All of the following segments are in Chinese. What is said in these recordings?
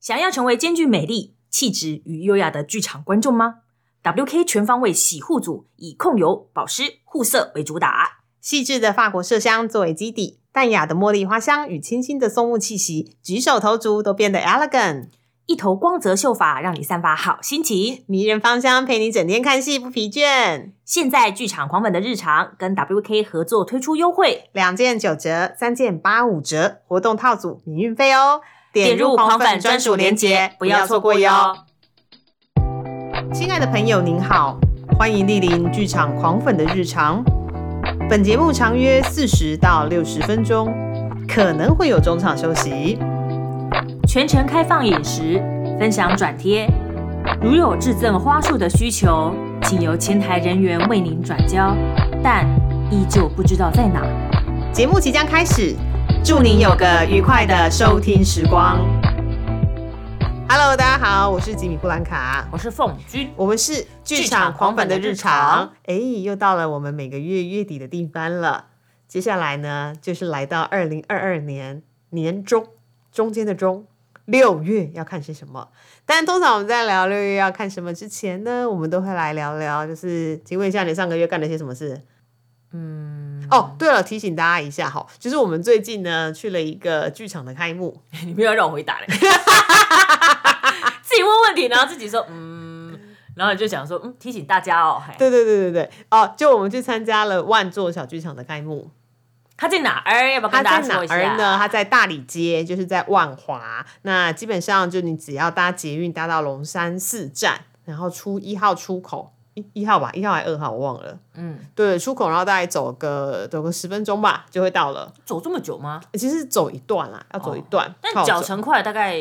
想要成为兼具美丽、气质与优雅的剧场观众吗？WK 全方位洗护组以控油、保湿、护色为主打，细致的法国麝香作为基底，淡雅的茉莉花香与清新的松木气息，举手投足都变得 elegant。一头光泽秀发让你散发好心情。迷人芳香陪你整天看戏不疲倦。现在剧场狂粉的日常跟 WK 合作推出优惠，两件九折，三件八五折，活动套组免运费哦。点入狂粉专属链接，不要错过哟。亲爱的朋友，您好，欢迎莅临剧场狂粉的日常。本节目长约四十到六十分钟，可能会有中场休息。全程开放饮食，分享转贴。如有致赠花束的需求，请由前台人员为您转交，但依旧不知道在哪。节目即将开始，祝您有个愉快的收听时光。Hello，大家好，我是吉米布兰卡，我是凤君，我们是剧场狂粉的日常。哎，又到了我们每个月月底的地方了。接下来呢，就是来到二零二二年年中中间的中。六月要看些什么？但通常我们在聊六月要看什么之前呢，我们都会来聊聊，就是请问一下你上个月干了些什么事？嗯，哦，对了，提醒大家一下哈，就是我们最近呢去了一个剧场的开幕，你不要让我回答嘞，自己问问题，然后自己说嗯，然后你就讲说嗯，提醒大家哦，对对对对对，哦，就我们去参加了万座小剧场的开幕。他在哪儿？要不要跟大家说一下？他在哪儿呢？他在大理街，就是在万华。那基本上就你只要搭捷运搭到龙山寺站，然后出一号出口，一一号吧，一号还是二号我忘了。嗯，对，出口，然后大概走个走个十分钟吧，就会到了。走这么久吗？其实走一段啦，要走一段。但脚程快，大概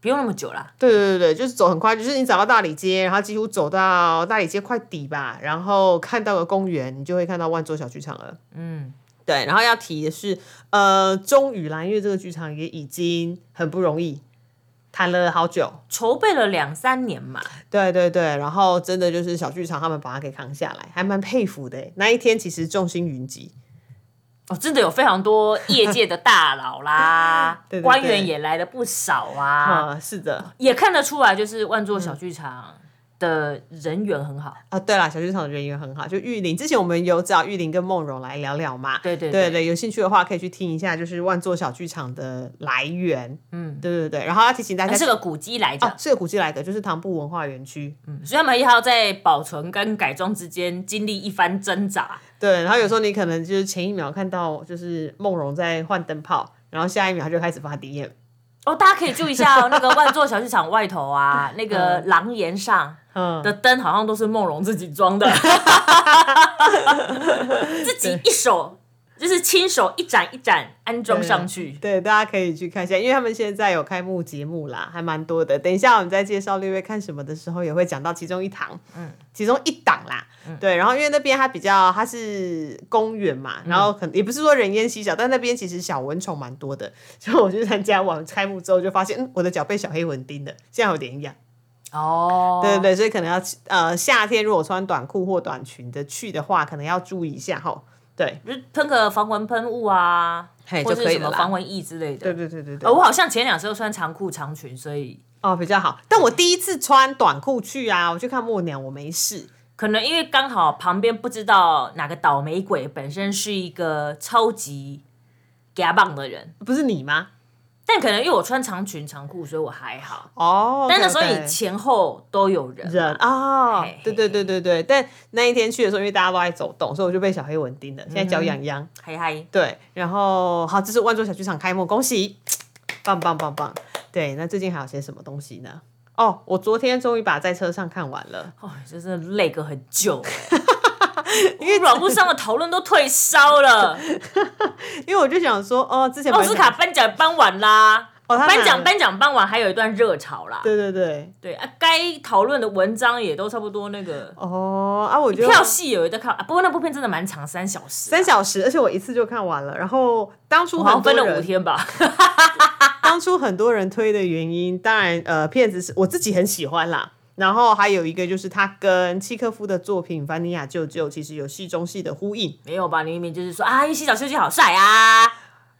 不用那么久啦。对对对对，就是走很快，就是你走到大理街，然后几乎走到大理街快底吧，然后看到个公园，你就会看到万座小剧场了。嗯。对，然后要提的是，呃，中宇蓝月这个剧场也已经很不容易，谈了好久，筹备了两三年嘛。对对对，然后真的就是小剧场他们把它给扛下来，还蛮佩服的。那一天其实众星云集，哦，真的有非常多业界的大佬啦，官员也来了不少啊。是的，也看得出来，就是万座小剧场。的人缘很好啊，对啦，小剧场的人缘很好。就玉林，之前我们有找玉林跟梦荣来聊聊嘛，对对对对，有兴趣的话可以去听一下，就是万座小剧场的来源。嗯，对对对。然后要提醒大家，是个古迹来着，是个古迹来的，就是唐布文化园区。嗯，所以他们要在保存跟改装之间经历一番挣扎。对，然后有时候你可能就是前一秒看到就是梦荣在换灯泡，然后下一秒就开始发底眼。哦，大家可以注意一下那个万座小剧场外头啊，那个廊檐上。的灯好像都是梦龙自己装的，自己一手就是亲手一盏一盏安装上去。对，大家可以去看一下，因为他们现在有开幕节目啦，还蛮多的。等一下我们在介绍六月看什么的时候，也会讲到其中一堂，嗯，其中一档啦。对，然后因为那边它比较它是公园嘛，然后可能也不是说人烟稀少，但那边其实小蚊虫蛮多的。所以我去参加完开幕之后，就发现，嗯，我的脚被小黑蚊叮了，现在有点痒。哦，对对对，所以可能要呃夏天如果穿短裤或短裙的去的话，可能要注意一下哈。对，就喷个防蚊喷雾啊，或者什么防蚊液之类的。对对对对对。我好像前两次都穿长裤长裙，所以哦比较好。但我第一次穿短裤去啊，我去看默娘，我没事。可能因为刚好旁边不知道哪个倒霉鬼本身是一个超级嘎棒的人，不是你吗？但可能因为我穿长裙长裤，所以我还好哦。但那时候你前后都有人人啊，对对对对对。但那一天去的时候，因为大家都在走动，所以我就被小黑蚊叮了，现在脚痒痒。嗨嗨，对，然后好，这是万座小剧场开幕，恭喜，棒棒棒棒。对，那最近还有些什么东西呢？哦，我昨天终于把在车上看完了，哦，真是累个很久。因为网络上的讨论都退烧了，因为我就想说，哦，之前奥斯卡颁奖颁完啦，颁奖颁奖颁完还有一段热潮啦，对对对。对啊，该讨论的文章也都差不多那个哦啊，我觉得票戏有在看啊，不过那部片真的蛮长，三小时，三小时，而且我一次就看完了，然后当初好像分了五天吧，当初很多人推的原因，当然呃，片子是我自己很喜欢啦。然后还有一个就是他跟契科夫的作品《凡尼亚舅舅》其实有戏中戏的呼应，没有吧？你明明就是说啊，因为西岛秀俊好帅啊，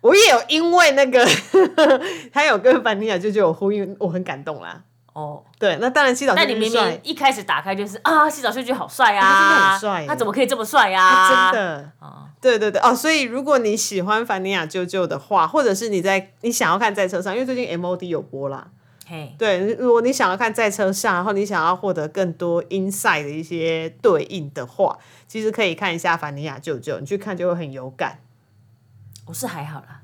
我也有因为那个 他有跟凡尼亚舅舅有呼应，我很感动啦。哦，对，那当然洗澡那你明明一开始打开就是啊，洗澡秀俊好帅啊，他真的很帅。他怎么可以这么帅呀啊？真的。啊，对对对。哦，所以如果你喜欢凡尼亚舅舅的话，或者是你在你想要看在车上，因为最近 MOD 有播啦，嘿，对，如果你想要看在车上，然后你想要获得更多 inside 的一些对应的话，其实可以看一下凡尼亚舅舅，你去看就会很有感。我是还好啦，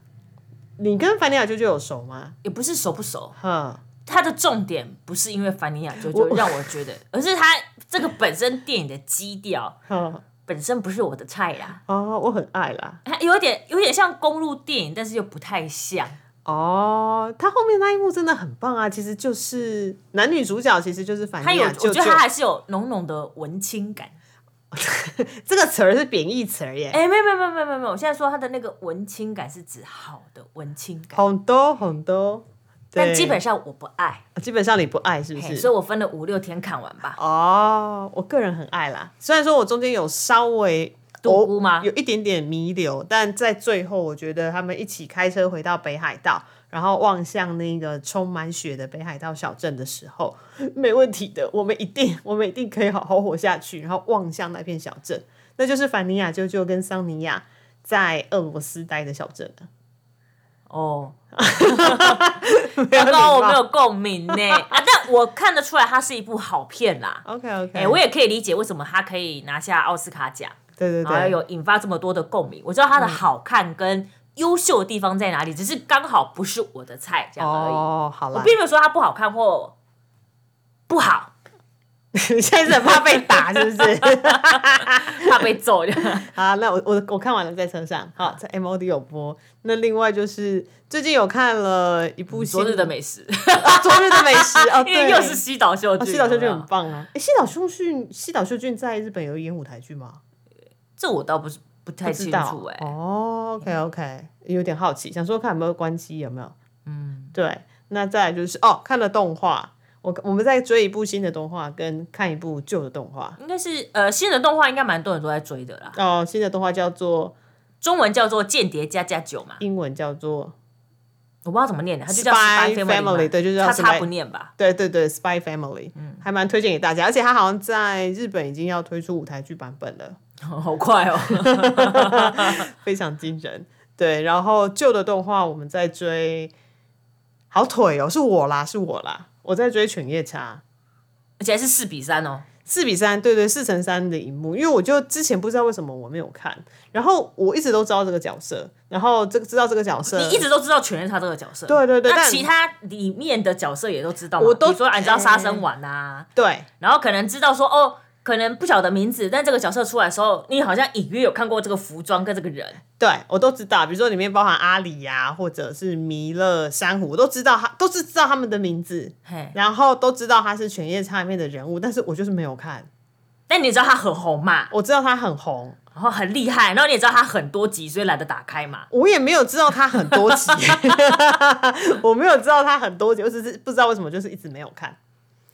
你跟凡尼亚舅舅有熟吗？也不是熟不熟，哼，它的重点不是因为凡尼亚舅舅我让我觉得，而是它这个本身电影的基调哼，本身不是我的菜啦，哦，我很爱啦。它有点有点像公路电影，但是又不太像。哦，他后面那一幕真的很棒啊！其实就是男女主角，其实就是凡它有，尼亚舅舅我觉得他还是有浓浓的文青感。这个词儿是贬义词儿耶，哎、没有没有没有没有没有，我现在说他的那个文青感是指好的文青感，很多很多。但基本上我不爱，基本上你不爱是不是？所以我分了五六天看完吧。哦，我个人很爱啦。虽然说我中间有稍微度孤吗有一点点弥留，但在最后，我觉得他们一起开车回到北海道，然后望向那个充满雪的北海道小镇的时候，没问题的，我们一定，我们一定可以好好活下去。然后望向那片小镇，那就是凡尼亚舅舅跟桑尼亚在俄罗斯待的小镇了。哦，刚刚我没有共鸣呢 啊，但我看得出来它是一部好片啦。OK OK，哎、我也可以理解为什么它可以拿下奥斯卡奖，对对然后对，有引发这么多的共鸣。我知道它的好看跟优秀的地方在哪里，只是刚好不是我的菜这样而已。哦，好啦，我并没有说它不好看或不好，现在是很怕被打，是不是？怕被揍的。好，那我我我看完了，在车上，好，在 MOD 有播。那另外就是最近有看了一部新昨日的美食，啊昨日的美食哦，对，又是西岛秀哦俊，西岛秀俊很棒啊。哎，西岛秀俊，西岛秀俊在日本有演舞台剧吗？这我倒不是不太清不知道楚哎、哦，OK OK，有点好奇，想说看有没有关系，有没有？嗯，对。那再来就是哦，看了动画，我我们在追一部新的动画，跟看一部旧的动画。应该是呃新的动画应该蛮多人都在追的啦，哦，新的动画叫做中文叫做《间谍加加九》嘛，英文叫做我不知道怎么念的，它就叫 Spy Family，嘛对就叫叉叉 Spy 不念吧？对对对，Spy Family，嗯，还蛮推荐给大家，而且它好像在日本已经要推出舞台剧版本了，好快哦！非常惊人。对，然后旧的动画我们在追，好腿哦，是我啦，是我啦，我在追《犬夜叉》而且还是四比三哦。四比三，对对，四乘三的一幕，因为我就之前不知道为什么我没有看，然后我一直都知道这个角色，然后这个知道这个角色，你一直都知道犬夜叉这个角色，对对对但那其他里面的角色也都知道？我都说，啊你知道杀生丸呐，对然后可能知道说哦，可能不晓得名字，但这个角色出来的时候，你好像隐约有看过这个服装跟这个人。对，我都知道，比如说里面包含阿里呀、或者是弥勒、珊瑚，我都知道他，都是知道他们的名字，嘿，然后都知道他是《犬夜叉》里面的人物，但是我就是没有看。但你知道他很红嘛，我知道他很红，然后很厉害，然后你也知道他很多集，所以懒得打开嘛。我也没有知道他很多集，我没有知道他很多集，我只是不知道为什么就是一直没有看。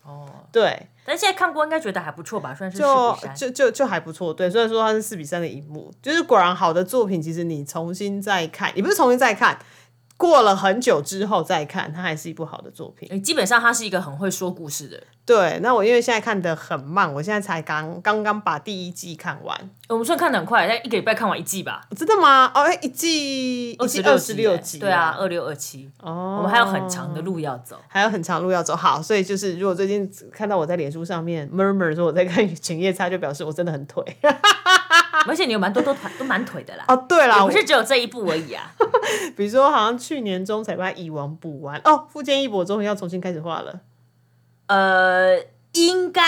哦，对，但现在看过应该觉得还不错吧，算是四就比三。就就就还不错。对，虽然说它是四比三的一幕，就是果然好的作品，其实你重新再看，也不是重新再看，过了很久之后再看，它还是一部好的作品。诶基本上他是一个很会说故事的人。对，那我因为现在看的很慢，我现在才刚刚刚把第一季看完。我们虽然看的很快，但一个礼拜看完一季吧，真的吗？哦，哎，一季一季二十六集，对啊，，二六二七，哦，我们还有很长的路要走。还有很长路要走。好，所以就是如果最近看到我在脸书上面 murmur 说我在看《犬夜叉》，就表示我真的很腿。而且你有蛮多都团都蛮腿的啦，哦，对啦，不是只有这一部而已啊。比如说好像去年中才把《蚁王》补完，哦，富坚义博终于要重新开始画了。呃，应该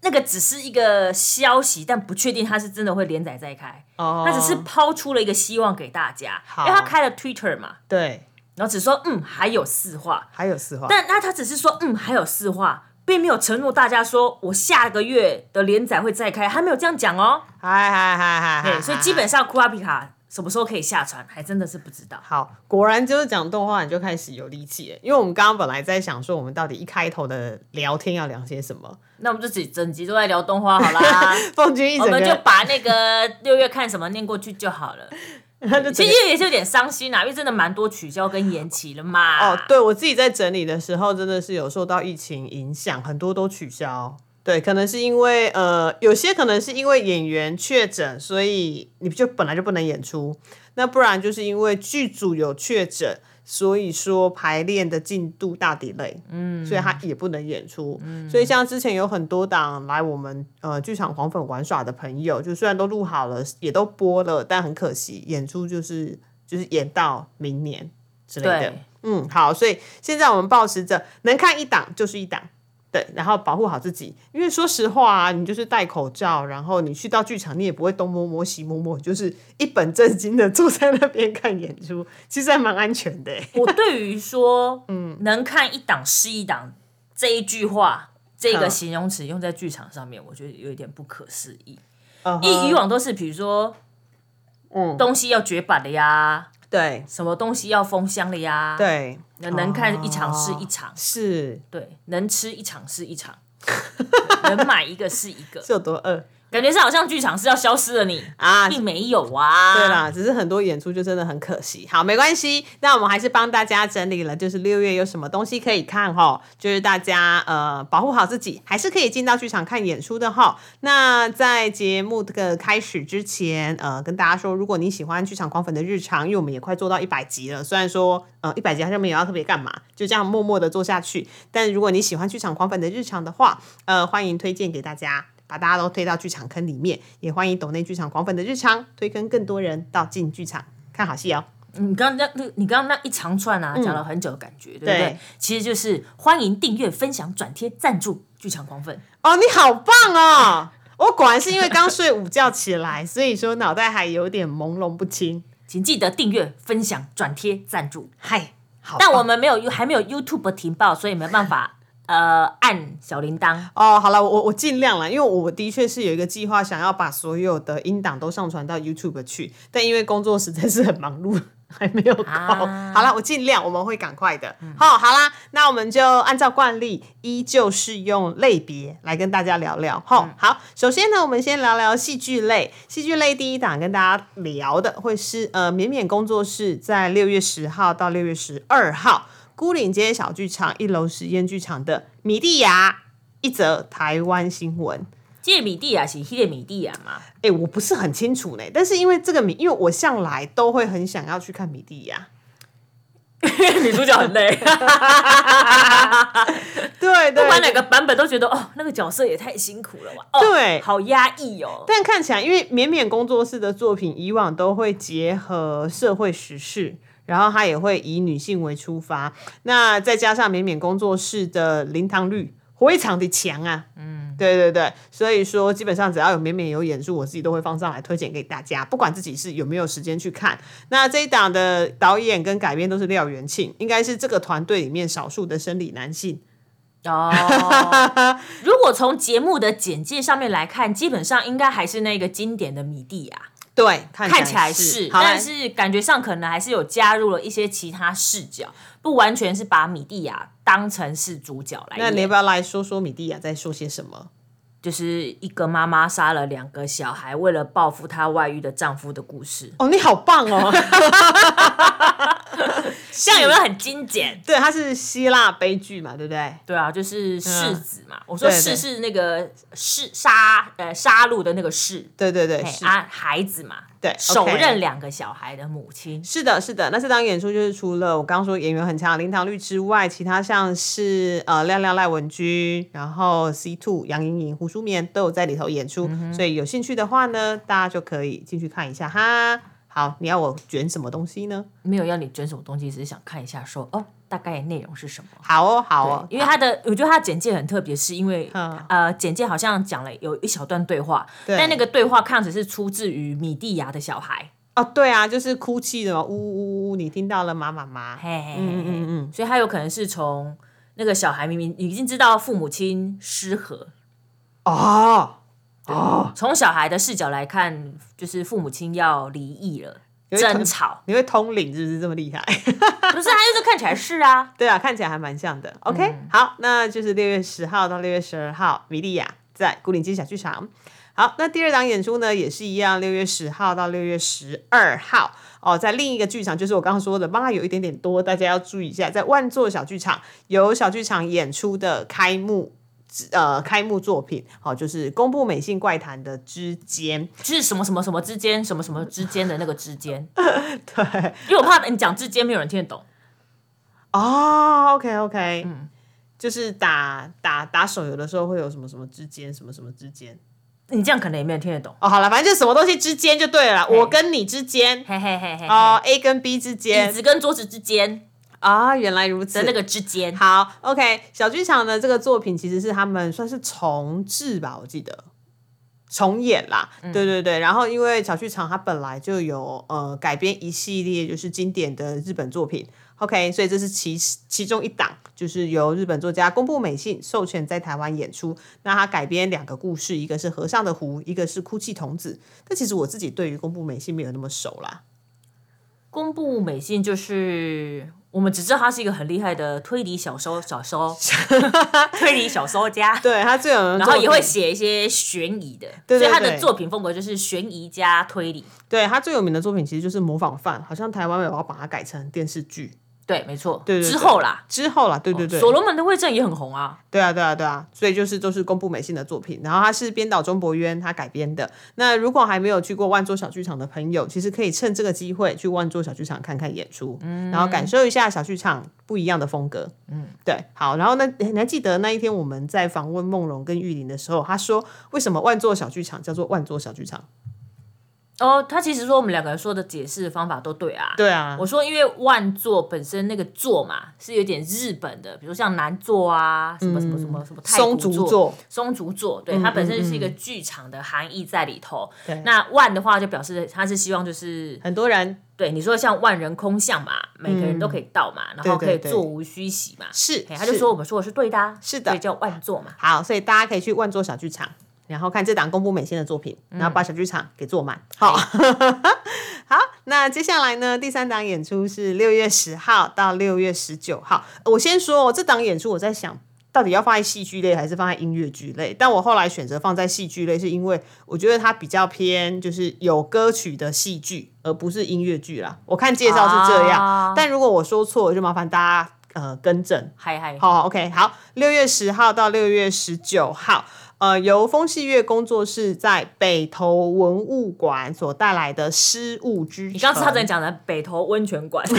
那个只是一个消息，但不确定它是真的会连载再开。哦，他只是抛出了一个希望给大家，因为他开了 Twitter 嘛，对，然后只说嗯还有四话，还有四话，但那他只是说嗯还有四话，并没有承诺大家说我下个月的连载会再开，还没有这样讲哦。嗨嗨嗨嗨对，嗨，所以基本上库拉皮卡什么时候可以下船，还真的是不知道。好，果然就是讲动画，你就开始有力气了。因为我们刚刚本来在想说，我们到底一开头的聊天要聊些什么。那我们就整整集都在聊动画好啦，凤君一整我们就，把那个六月看什么念过去就好了。其实也是有点伤心啊，因为真的蛮多取消跟延期了嘛。哦，对我自己在整理的时候，真的是有受到疫情影响，很多都取消。对，可能是因为呃，有些可能是因为演员确诊，所以你就本来就不能演出。那不然就是因为剧组有确诊，所以说排练的进度大 delay，嗯，所以他也不能演出。所以像之前有很多档来我们呃剧场黄粉玩耍的朋友，就虽然都录好了，也都播了，但很可惜演出就是就是演到明年之类的。嗯，好，所以现在我们保持着能看一档就是一档。对，然后保护好自己，因为说实话啊，你就是戴口罩，然后你去到剧场，你也不会东摸摸西摸摸，就是一本正经的坐在那边看演出，其实还蛮安全的。我对于说，嗯，能看一档是一档这一句话，这个形容词用在剧场上面，我觉得有一点不可思议。以以往都是比如说，嗯，东西要绝版的呀。对，什么东西要封箱了呀？对，能能看一场是一场，是。对，能吃一场是一场，能买一个是一个，是有多饿？感觉是好像剧场是要消失了，你啊，并没有啊。对啦，只是很多演出就真的很可惜。好，没关系，那我们还是帮大家整理了，就是六月有什么东西可以看哈，就是大家呃保护好自己，还是可以进到剧场看演出的哈。那在节目的开始之前，呃，跟大家说，如果你喜欢剧场狂粉的日常，因为我们也快做到一百集了，虽然说呃一百集好像没有要特别干嘛，就这样默默的做下去。但如果你喜欢剧场狂粉的日常的话，呃，欢迎推荐给大家。把大家都推到剧场坑里面，也欢迎抖内剧场狂粉的日常推坑更多人到进剧场看好戏哦。你刚刚那，你刚刚那一长串啊，讲了很久的感觉，对不对？其实就是欢迎订阅、分享、转贴、赞助剧场狂粉。哦，你好棒哦！我果然是因为刚睡午觉起来，所以说脑袋还有点朦胧不清。请记得订阅、分享、转贴、赞助。嗨，好，但我们没有还没有 YouTube 停报，所以没办法。呃，按小铃铛哦。好了，我我尽量了，因为我的确是有一个计划，想要把所有的音档都上传到 YouTube 去，但因为工作实在是很忙碌，还没有搞。好了，我尽量，我们会赶快的。好，好啦，那我们就按照惯例，依旧是用类别来跟大家聊聊。好，好，首先呢，我们先聊聊戏剧类。戏剧类第一档跟大家聊的会是呃，绵绵工作室在六月十号到六月十二号。孤岭街小剧场一楼实验剧场的米蒂亚一则台湾新闻。这米蒂亚是迄个米蒂亚吗？哎，我不是很清楚呢。但是因为这个米，因为我向来都会很想要去看米蒂亚。女主角很累。对对，不管哪个版本都觉得哦，那个角色也太辛苦了吧？对，好压抑哦。但看起来，因为绵绵工作室的作品以往都会结合社会时事。然后他也会以女性为出发，那再加上绵绵工作室的灵堂率非常的强啊，嗯，对对对，所以说基本上只要有绵绵有演出，我自己都会放上来推荐给大家，不管自己是有没有时间去看。那这一档的导演跟改编都是廖元庆，应该是这个团队里面少数的生理男性。哦，如果从节目的简介上面来看，基本上应该还是那个经典的米蒂亚。对，看起来是，但是感觉上可能还是有加入了一些其他视角，不完全是把米蒂亚当成是主角来。那你要不要来说说米蒂亚在说些什么？就是一个妈妈杀了两个小孩，为了报复她外遇的丈夫的故事。哦，你好棒哦！这样有没有很精简？对，它是希腊悲剧嘛，对不对？对啊，就是世子嘛。我说世是那个弑杀呃杀戮的那个弑。对对对，啊孩子嘛。对，首任两个小孩的母亲是的，是的。那这档演出就是除了我刚刚说演员很强林堂绿之外，其他像是呃亮亮赖文君，然后 C Two 杨颖颖胡淑棉都有在里头演出，所以有兴趣的话呢，大家就可以进去看一下哈。好，你要我卷什么东西呢？没有要你卷什么东西，只是想看一下说哦。大概内容是什么？好哦，好哦，因为他的，我觉得他的简介很特别，是因为呃，简介好像讲了有一小段对话，但那个对话看只是出自于米蒂亚的小孩哦，对啊，就是哭泣的，呜呜呜，你听到了吗，妈妈？嗯嗯嗯嗯，所以他有可能是从那个小孩明明已经知道父母亲失和哦哦，从小孩的视角来看，就是父母亲要离异了。争吵，你会通灵是不是这么厉害？不是，他就是看起来是啊，对啊，看起来还蛮像的。OK，好，那就是六月十号到六月十二号，米莉亚在古岭街小剧场。好，那第二档演出呢，也是一样，六月十号到六月十二号哦，在另一个剧场，就是我刚刚说的，帮他有一点点多，大家要注意一下，在万座小剧场有小剧场演出的开幕。呃，开幕作品好，就是公布美信怪谈的之间，就是什么什么什么之间，什么什么之间的那个之间。对，因为我怕你讲之间没有人听得懂。哦，OK OK，嗯，就是打打打手游的时候会有什么什么之间，什么什么之间，你这样可能也没有听得懂。哦，好了，反正就什么东西之间就对了，我跟你之间，嘿嘿嘿嘿，哦，A 跟 B 之间，椅子跟桌子之间。啊，原来如此。那个之间，好，OK，小剧场的这个作品其实是他们算是重置吧，我记得重演啦。对对对，然后因为小剧场它本来就有呃改编一系列就是经典的日本作品，OK，所以这是其其中一档，就是由日本作家公布美信授权在台湾演出。那他改编两个故事，一个是和尚的湖，一个是哭泣童子。但其实我自己对于公布美信没有那么熟啦。公布美信就是。我们只知道他是一个很厉害的推理小说小说，推理小说家。对他最有，然后也会写一些悬疑的，所以他的作品风格就是悬疑加推理。对他最有名的作品其实就是《模仿犯》，好像台湾有要把它改成电视剧。对，没错。对对之后啦，之后啦，对对对。所罗门的卫政也很红啊。对啊，对啊，对啊。所以就是都是公布美信的作品，然后他是编导钟博渊他改编的。那如果还没有去过万座小剧场的朋友，其实可以趁这个机会去万座小剧场看看演出，嗯，然后感受一下小剧场不一样的风格。嗯，对。好，然后呢，你还记得那一天我们在访问梦龙跟玉林的时候，他说为什么万座小剧场叫做万座小剧场？哦，他其实说我们两个人说的解释方法都对啊。对啊，我说因为万座本身那个座嘛是有点日本的，比如像南座啊，什么什么什么什么松竹座、松竹座，对，它本身就是一个剧场的含义在里头。那万的话就表示他是希望就是很多人，对你说像万人空巷嘛，每个人都可以到嘛，然后可以座无虚席嘛。是，他就说我们说的是对的，是的，所以叫万座嘛。好，所以大家可以去万座小剧场。然后看这档公布美心的作品，然后把小剧场给做满。好，好，那接下来呢？第三档演出是六月十号到六月十九号。我先说这档演出，我在想到底要放在戏剧类还是放在音乐剧类？但我后来选择放在戏剧类，是因为我觉得它比较偏就是有歌曲的戏剧，而不是音乐剧啦。我看介绍是这样，但如果我说错，就麻烦大家呃更正。嗨嗨，好，OK，好，六月十号到六月十九号。呃，由风细月工作室在北投文物馆所带来的《失物之城》，你刚刚差点讲的北投温泉馆，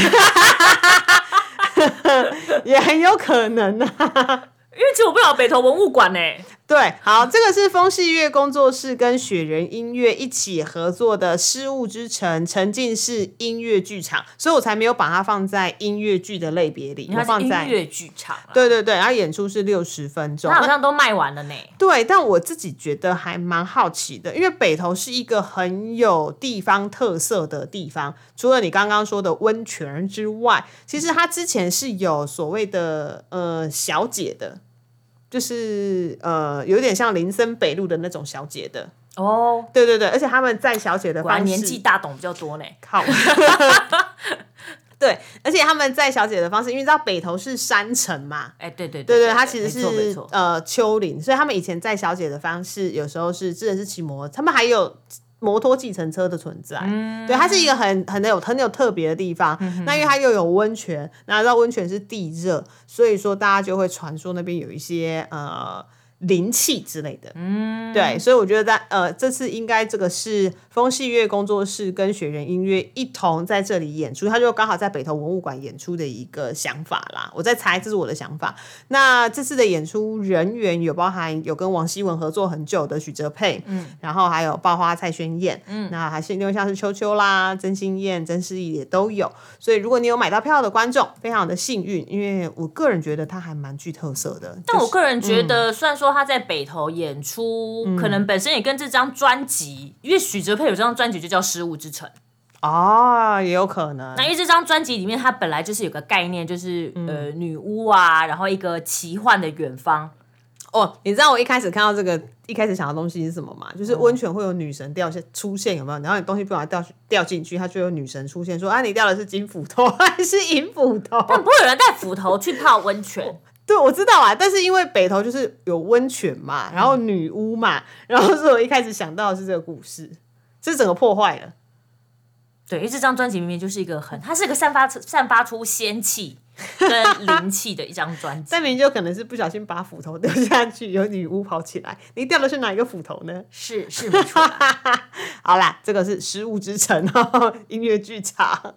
也很有可能啊。因为其实我不了北投文物馆呢。对，好，这个是风戏乐工作室跟雪人音乐一起合作的《失物之城》沉浸式音乐剧场，所以我才没有把它放在音乐剧的类别里。它放在音乐剧场。对对对，然后演出是六十分钟，它好像都卖完了呢。对，但我自己觉得还蛮好奇的，因为北投是一个很有地方特色的地方，除了你刚刚说的温泉之外，其实它之前是有所谓的呃小姐的。就是呃，有点像林森北路的那种小姐的哦，对对对，而且他们在小姐的方式年纪大懂比较多呢。靠，对，而且他们在小姐的方式，因为知道北头是山城嘛，哎，对对对对，它其实是呃丘陵，所以他们以前在小姐的方式，有时候是真的是骑摩，他们还有。摩托计程车的存在，对，它是一个很很有很有特别的地方。那因为它又有温泉，那知道温泉是地热，所以说大家就会传说那边有一些呃。灵气之类的，嗯，对，所以我觉得在呃这次应该这个是风戏乐工作室跟雪人音乐一同在这里演出，他就刚好在北投文物馆演出的一个想法啦。我在猜，这是我的想法。那这次的演出人员有包含有跟王希文合作很久的许哲佩，嗯，然后还有爆花蔡宣燕，嗯，那还是因为像是秋秋啦、曾心燕、曾诗怡也都有。所以如果你有买到票的观众，非常的幸运，因为我个人觉得他还蛮具特色的。但我个人觉得，虽然说。他在北投演出，可能本身也跟这张专辑，因为许哲佩有这张专辑就叫《失物之城》啊，也有可能。那因为这张专辑里面，它本来就是有个概念，就是呃女巫啊，然后一个奇幻的远方。哦，你知道我一开始看到这个，一开始想的东西是什么吗？就是温泉会有女神掉下出现，有没有？然后你东西不把它掉掉进去，它就有女神出现，说啊，你掉的是金斧头 还是银斧头？但不会有人带斧头去泡温泉。对，我知道啊，但是因为北投就是有温泉嘛，然后女巫嘛，然后所以我一开始想到的是这个故事，这整个破坏了。对，因为这张专辑明明就是一个很，它是一个散发散发出仙气跟灵气的一张专辑。但明明就可能是不小心把斧头丢下去，有女巫跑起来，你掉的是哪一个斧头呢？是是没错啦。好啦，这个是失物之城哦，音乐剧场。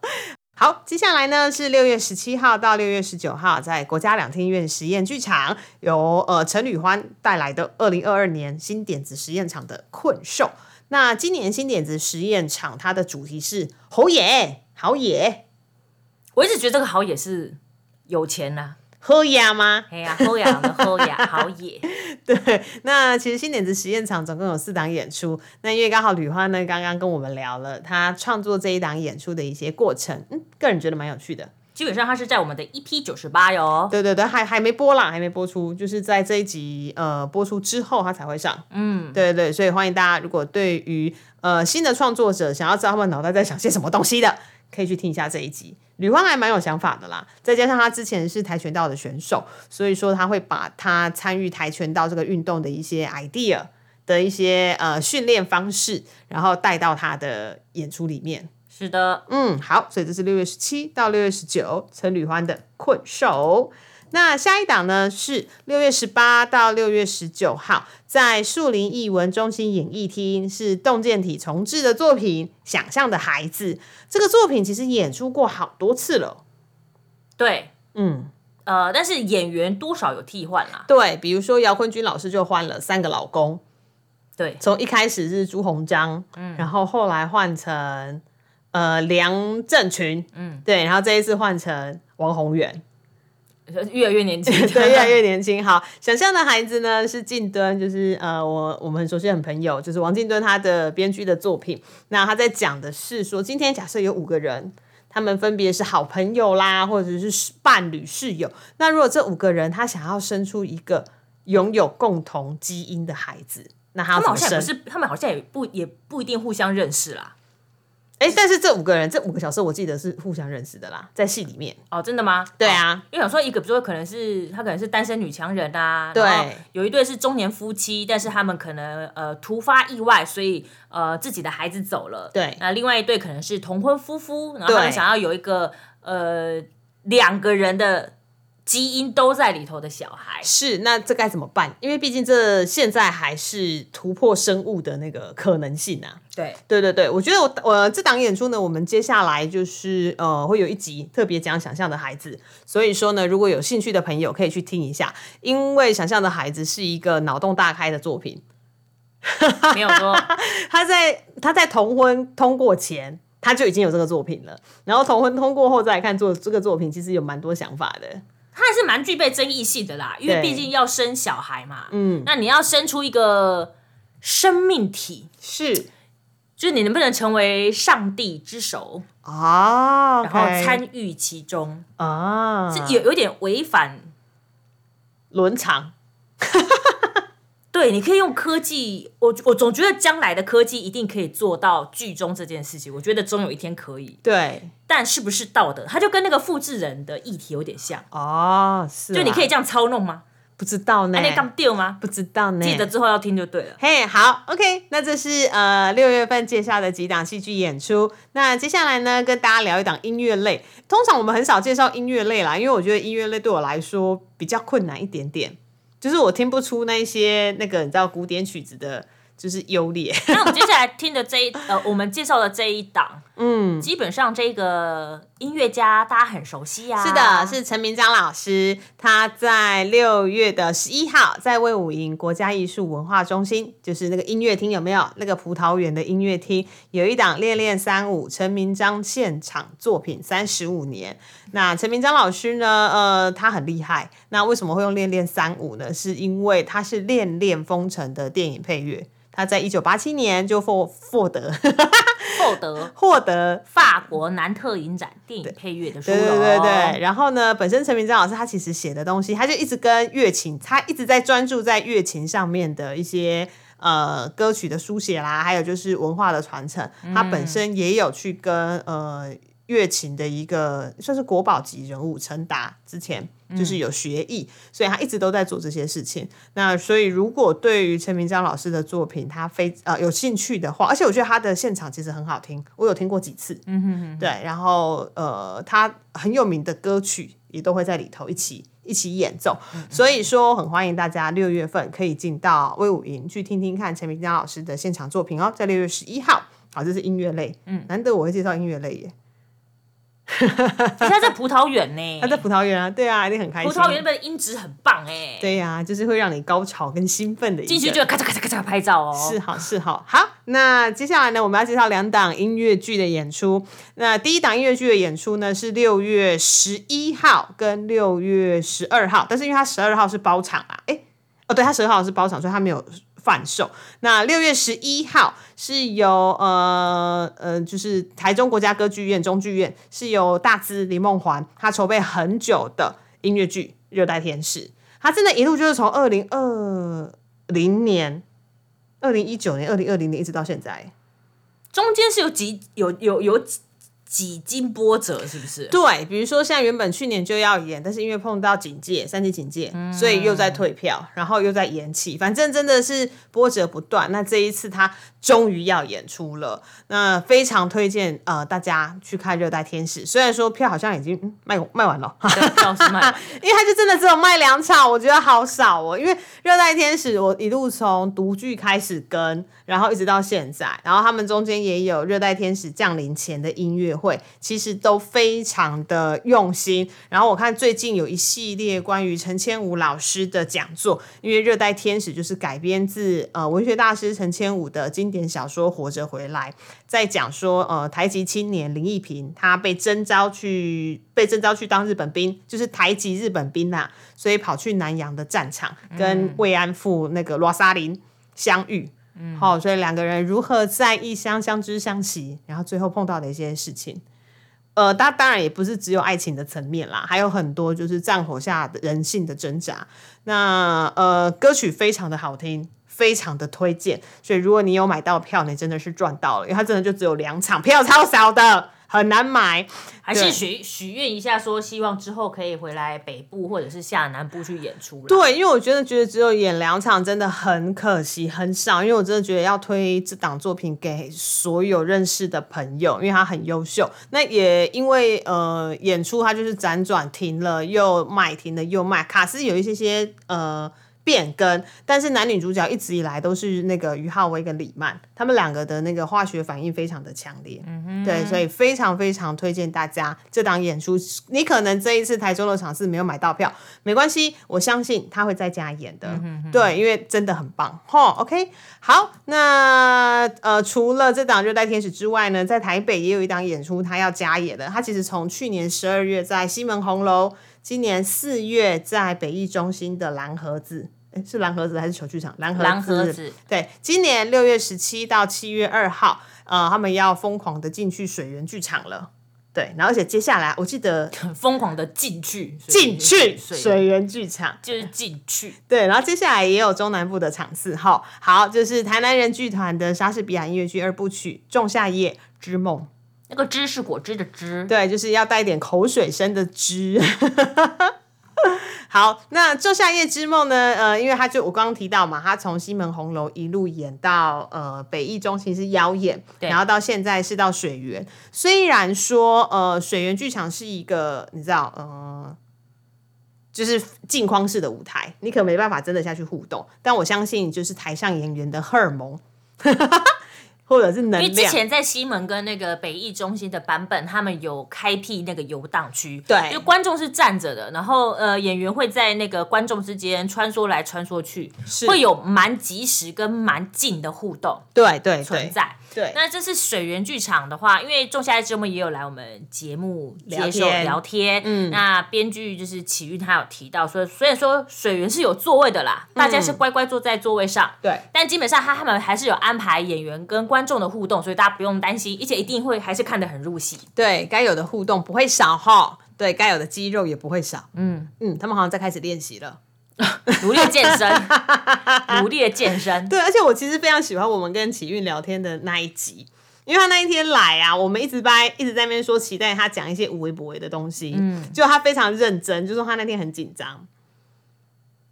好，接下来呢是六月十七号到六月十九号，在国家两厅院实验剧场，由呃陈宇欢带来的二零二二年新点子实验场的困兽。那今年新点子实验场它的主题是好野好野我一直觉得这个好野是有钱呐、喝呀吗？哎呀，好雅的好雅好野，对，那其实新点子实验场总共有四档演出。那因为刚好吕欢呢刚刚跟我们聊了他创作这一档演出的一些过程，嗯，个人觉得蛮有趣的。基本上它是在我们的 EP 九十八哟。对对对，还还没播啦，还没播出，就是在这一集呃播出之后它才会上。嗯，对对对，所以欢迎大家，如果对于呃新的创作者想要知道他们脑袋在想些什么东西的，可以去听一下这一集。吕欢还蛮有想法的啦，再加上他之前是跆拳道的选手，所以说他会把他参与跆拳道这个运动的一些 idea 的一些呃训练方式，然后带到他的演出里面。是的，嗯，好，所以这是六月十七到六月十九陈吕欢的困兽。那下一档呢是六月十八到六月十九号，在树林艺文中心演艺厅是洞见体重置的作品《想象的孩子》。这个作品其实演出过好多次了，对，嗯，呃，但是演员多少有替换啦。对，比如说姚坤君老师就换了三个老公，对，从一开始是朱鸿章，嗯，然后后来换成呃梁振群，嗯，对，然后这一次换成王宏源。越来越年轻，对，越来越年轻。好，想象的孩子呢是静敦，就是呃，我我们很熟悉很朋友，就是王静敦他的编剧的作品。那他在讲的是说，今天假设有五个人，他们分别是好朋友啦，或者是伴侣、室友。那如果这五个人他想要生出一个拥有共同基因的孩子，那他们？好像也不是，他们好像也不也不一定互相认识啦。哎，但是这五个人，这五个角色，我记得是互相认识的啦，在戏里面。哦，真的吗？对啊哦因为想说一个，比如说可能是他可能是单身女强人啊，对有一对是中年夫妻，但是他们可能呃突发意外，所以呃自己的孩子走了，对那另外一对可能是同婚夫妇，然后他们想要有一个呃两个人的基因都在里头的小孩，是，那这该怎么办？因为毕竟这现在还是突破生物的那个可能性啊。对，对对对，我觉得我我这档演出呢，我们接下来就是呃会有一集特别讲想象的孩子，所以说呢，如果有兴趣的朋友可以去听一下，因为想象的孩子是一个脑洞大开的作品，没有说他在他在同婚通过前。他就已经有这个作品了，然后同婚通过后再来看做这个作品，其实有蛮多想法的。他还是蛮具备争议性的啦，因为毕竟要生小孩嘛，嗯，那你要生出一个生命体，是。就是你能不能成为上帝之手，啊，然后参与其中，啊，是有有点违反。伦常。对，你可以用科技，我我总觉得将来的科技一定可以做到剧中这件事情，我觉得终有一天可以，对但是不是道德，它就跟那个复制人的议题有点像，哦，是就你可以以这样操弄吗？不知道呢那，你刚丢吗？不知道呢，记得之后要听就对了。嘿好，OK，那这是呃六月份介绍的几档戏剧演出。那接下来呢，跟大家聊一档音乐类。通常我们很少介绍音乐类啦，因为我觉得音乐类对我来说比较困难一点点，就是我听不出那些那个你知道古典曲子的，就是优劣。那我们接下来听的这一呃，我们介绍的这一档，嗯，基本上这个音乐家大家很熟悉啊。是的，是陈明章老师，他在六月的十一号在魏武营国家艺术文化中心，就是那个音乐厅有没有？那个葡萄园的音乐厅有一档《恋恋三五》陈明章现场作品三十五年。那陈明章老师呢？呃，他很厉害。那为什么会用《恋恋三五》呢？是因为他是《恋恋风尘》的电影配乐。他在一九八七年就获获得 获得 获得法国南特影展电影配乐的殊荣。对对对对，然后呢，本身陈明章老师他其实写的东西，他就一直跟乐琴，他一直在专注在乐琴上面的一些呃歌曲的书写啦，还有就是文化的传承。他本身也有去跟呃乐琴的一个算是国宝级人物，陈达之前就是有学艺，所以他一直都在做这些事情。那所以如果对于陈明章老师的作品他非呃有兴趣的话，而且我觉得他的现场其实很好听，我有听过几次，嗯哼哼，对，然后呃他很有名的歌曲也都会在里头一起一起演奏，所以说很欢迎大家六月份可以进到威武营去听听看陈明章老师的现场作品哦，在六月十一号，好，这是音乐类，嗯，难得我会介绍音乐类耶。他在葡萄园呢，他在葡萄园啊，对啊，一定很开心。葡萄园那边音质很棒哎，对呀，就是会让你高潮跟兴奋的。进去就咔嚓咔嚓咔嚓拍照哦，是好是好。好，那接下来呢，我们要介绍两档音乐剧的演出。那第一档音乐剧的演出呢，是六月十一号跟六月十二号，但是因为他十二号是包场啊，哎，哦，对他十二号是包场，所以他没有。贩售。那六月十一号是由呃呃，就是台中国家歌剧院中剧院是由大资林梦环他筹备很久的音乐剧《热带天使》，他真的一路就是从二零二零年、二零一九年、二零二零年一直到现在，中间是有几有有有几。经波折，是不是？对，比如说像原本去年就要演，但是因为碰到警戒，三级警戒，所以又在退票，然后又在延期，反正真的是波折不断。那这一次他终于要演出了，那非常推荐呃大家去看《热带天使》，虽然说票好像已经卖卖完了，票是卖，因为他就真的只有卖两场，我觉得好少哦。因为《热带天使》我一路从独剧开始跟，然后一直到现在，然后他们中间也有《热带天使》降临前的音乐。会其实都非常的用心，然后我看最近有一系列关于陈千武老师的讲座，因为《热带天使》就是改编自呃文学大师陈千武的经典小说《活着回来》，在讲说呃台籍青年林义平他被征召去被征召去当日本兵，就是台籍日本兵呐，所以跑去南洋的战场跟慰安妇那个罗莎琳相遇。好，所以两个人如何在异乡相知相惜，然后最后碰到的一些事情，呃，当当然也不是只有爱情的层面啦，还有很多就是战火下的人性的挣扎。那呃，歌曲非常的好听，非常的推荐，所以如果你有买到票，你真的是赚到了，因为它真的就只有两场，票超少的。很难买，还是许许愿一下，说希望之后可以回来北部或者是下南部去演出。对，因为我真的觉得只有演两场真的很可惜，很少。因为我真的觉得要推这档作品给所有认识的朋友，因为他很优秀。那也因为呃演出他就是辗转停了又卖，停了又卖，卡斯有一些些呃。变更，但是男女主角一直以来都是那个于浩威跟李曼，他们两个的那个化学反应非常的强烈，对，所以非常非常推荐大家这档演出。你可能这一次台中的场次没有买到票，没关系，我相信他会在家演的，对，因为真的很棒。吼，OK，好，那呃，除了这档热带天使之外呢，在台北也有一档演出，他要加演的。他其实从去年十二月在西门红楼，今年四月在北艺中心的蓝盒子。是蓝盒子还是球剧场？蓝盒子。对，今年六月十七到七月二号，呃，他们要疯狂的进去水源剧场了。对，然后而且接下来，我记得 疯狂的进去进去水源剧场，就是进去。对，然后接下来也有中南部的场次。哈，好，就是台南人剧团的莎士比亚音乐剧二部曲《仲夏夜之梦》。那个“汁”是果汁的“汁”，对，就是要带点口水声的“汁”。好，那《仲夏夜之梦》呢？呃，因为他就我刚刚提到嘛，他从西门红楼一路演到呃北艺中心是妖演，然后到现在是到水源。虽然说呃水源剧场是一个你知道呃就是镜框式的舞台，你可没办法真的下去互动，但我相信就是台上演员的荷尔蒙。或者是能量，因为之前在西门跟那个北艺中心的版本，他们有开辟那个游荡区，对，就观众是站着的，然后呃演员会在那个观众之间穿梭来穿梭去，会有蛮及时跟蛮近的互动，对对。存在。对，那这是水源剧场的话，因为仲夏之梦也有来我们节目接受聊天，嗯，那编剧就是启运，他有提到说，虽然说水源是有座位的啦，大家是乖乖坐在座位上，对，但基本上他他们还是有安排演员跟观众的互动，所以大家不用担心，而且一定会还是看得很入戏，对，该有的互动不会少哈，对该有的肌肉也不会少，嗯。嗯，他们好像在开始练习了。努力健身，努力的健身。对，而且我其实非常喜欢我们跟启运聊天的那一集，因为他那一天来啊，我们一直在一直在那边说期待他讲一些无微不微的东西，嗯，就他非常认真，就说他那天很紧张。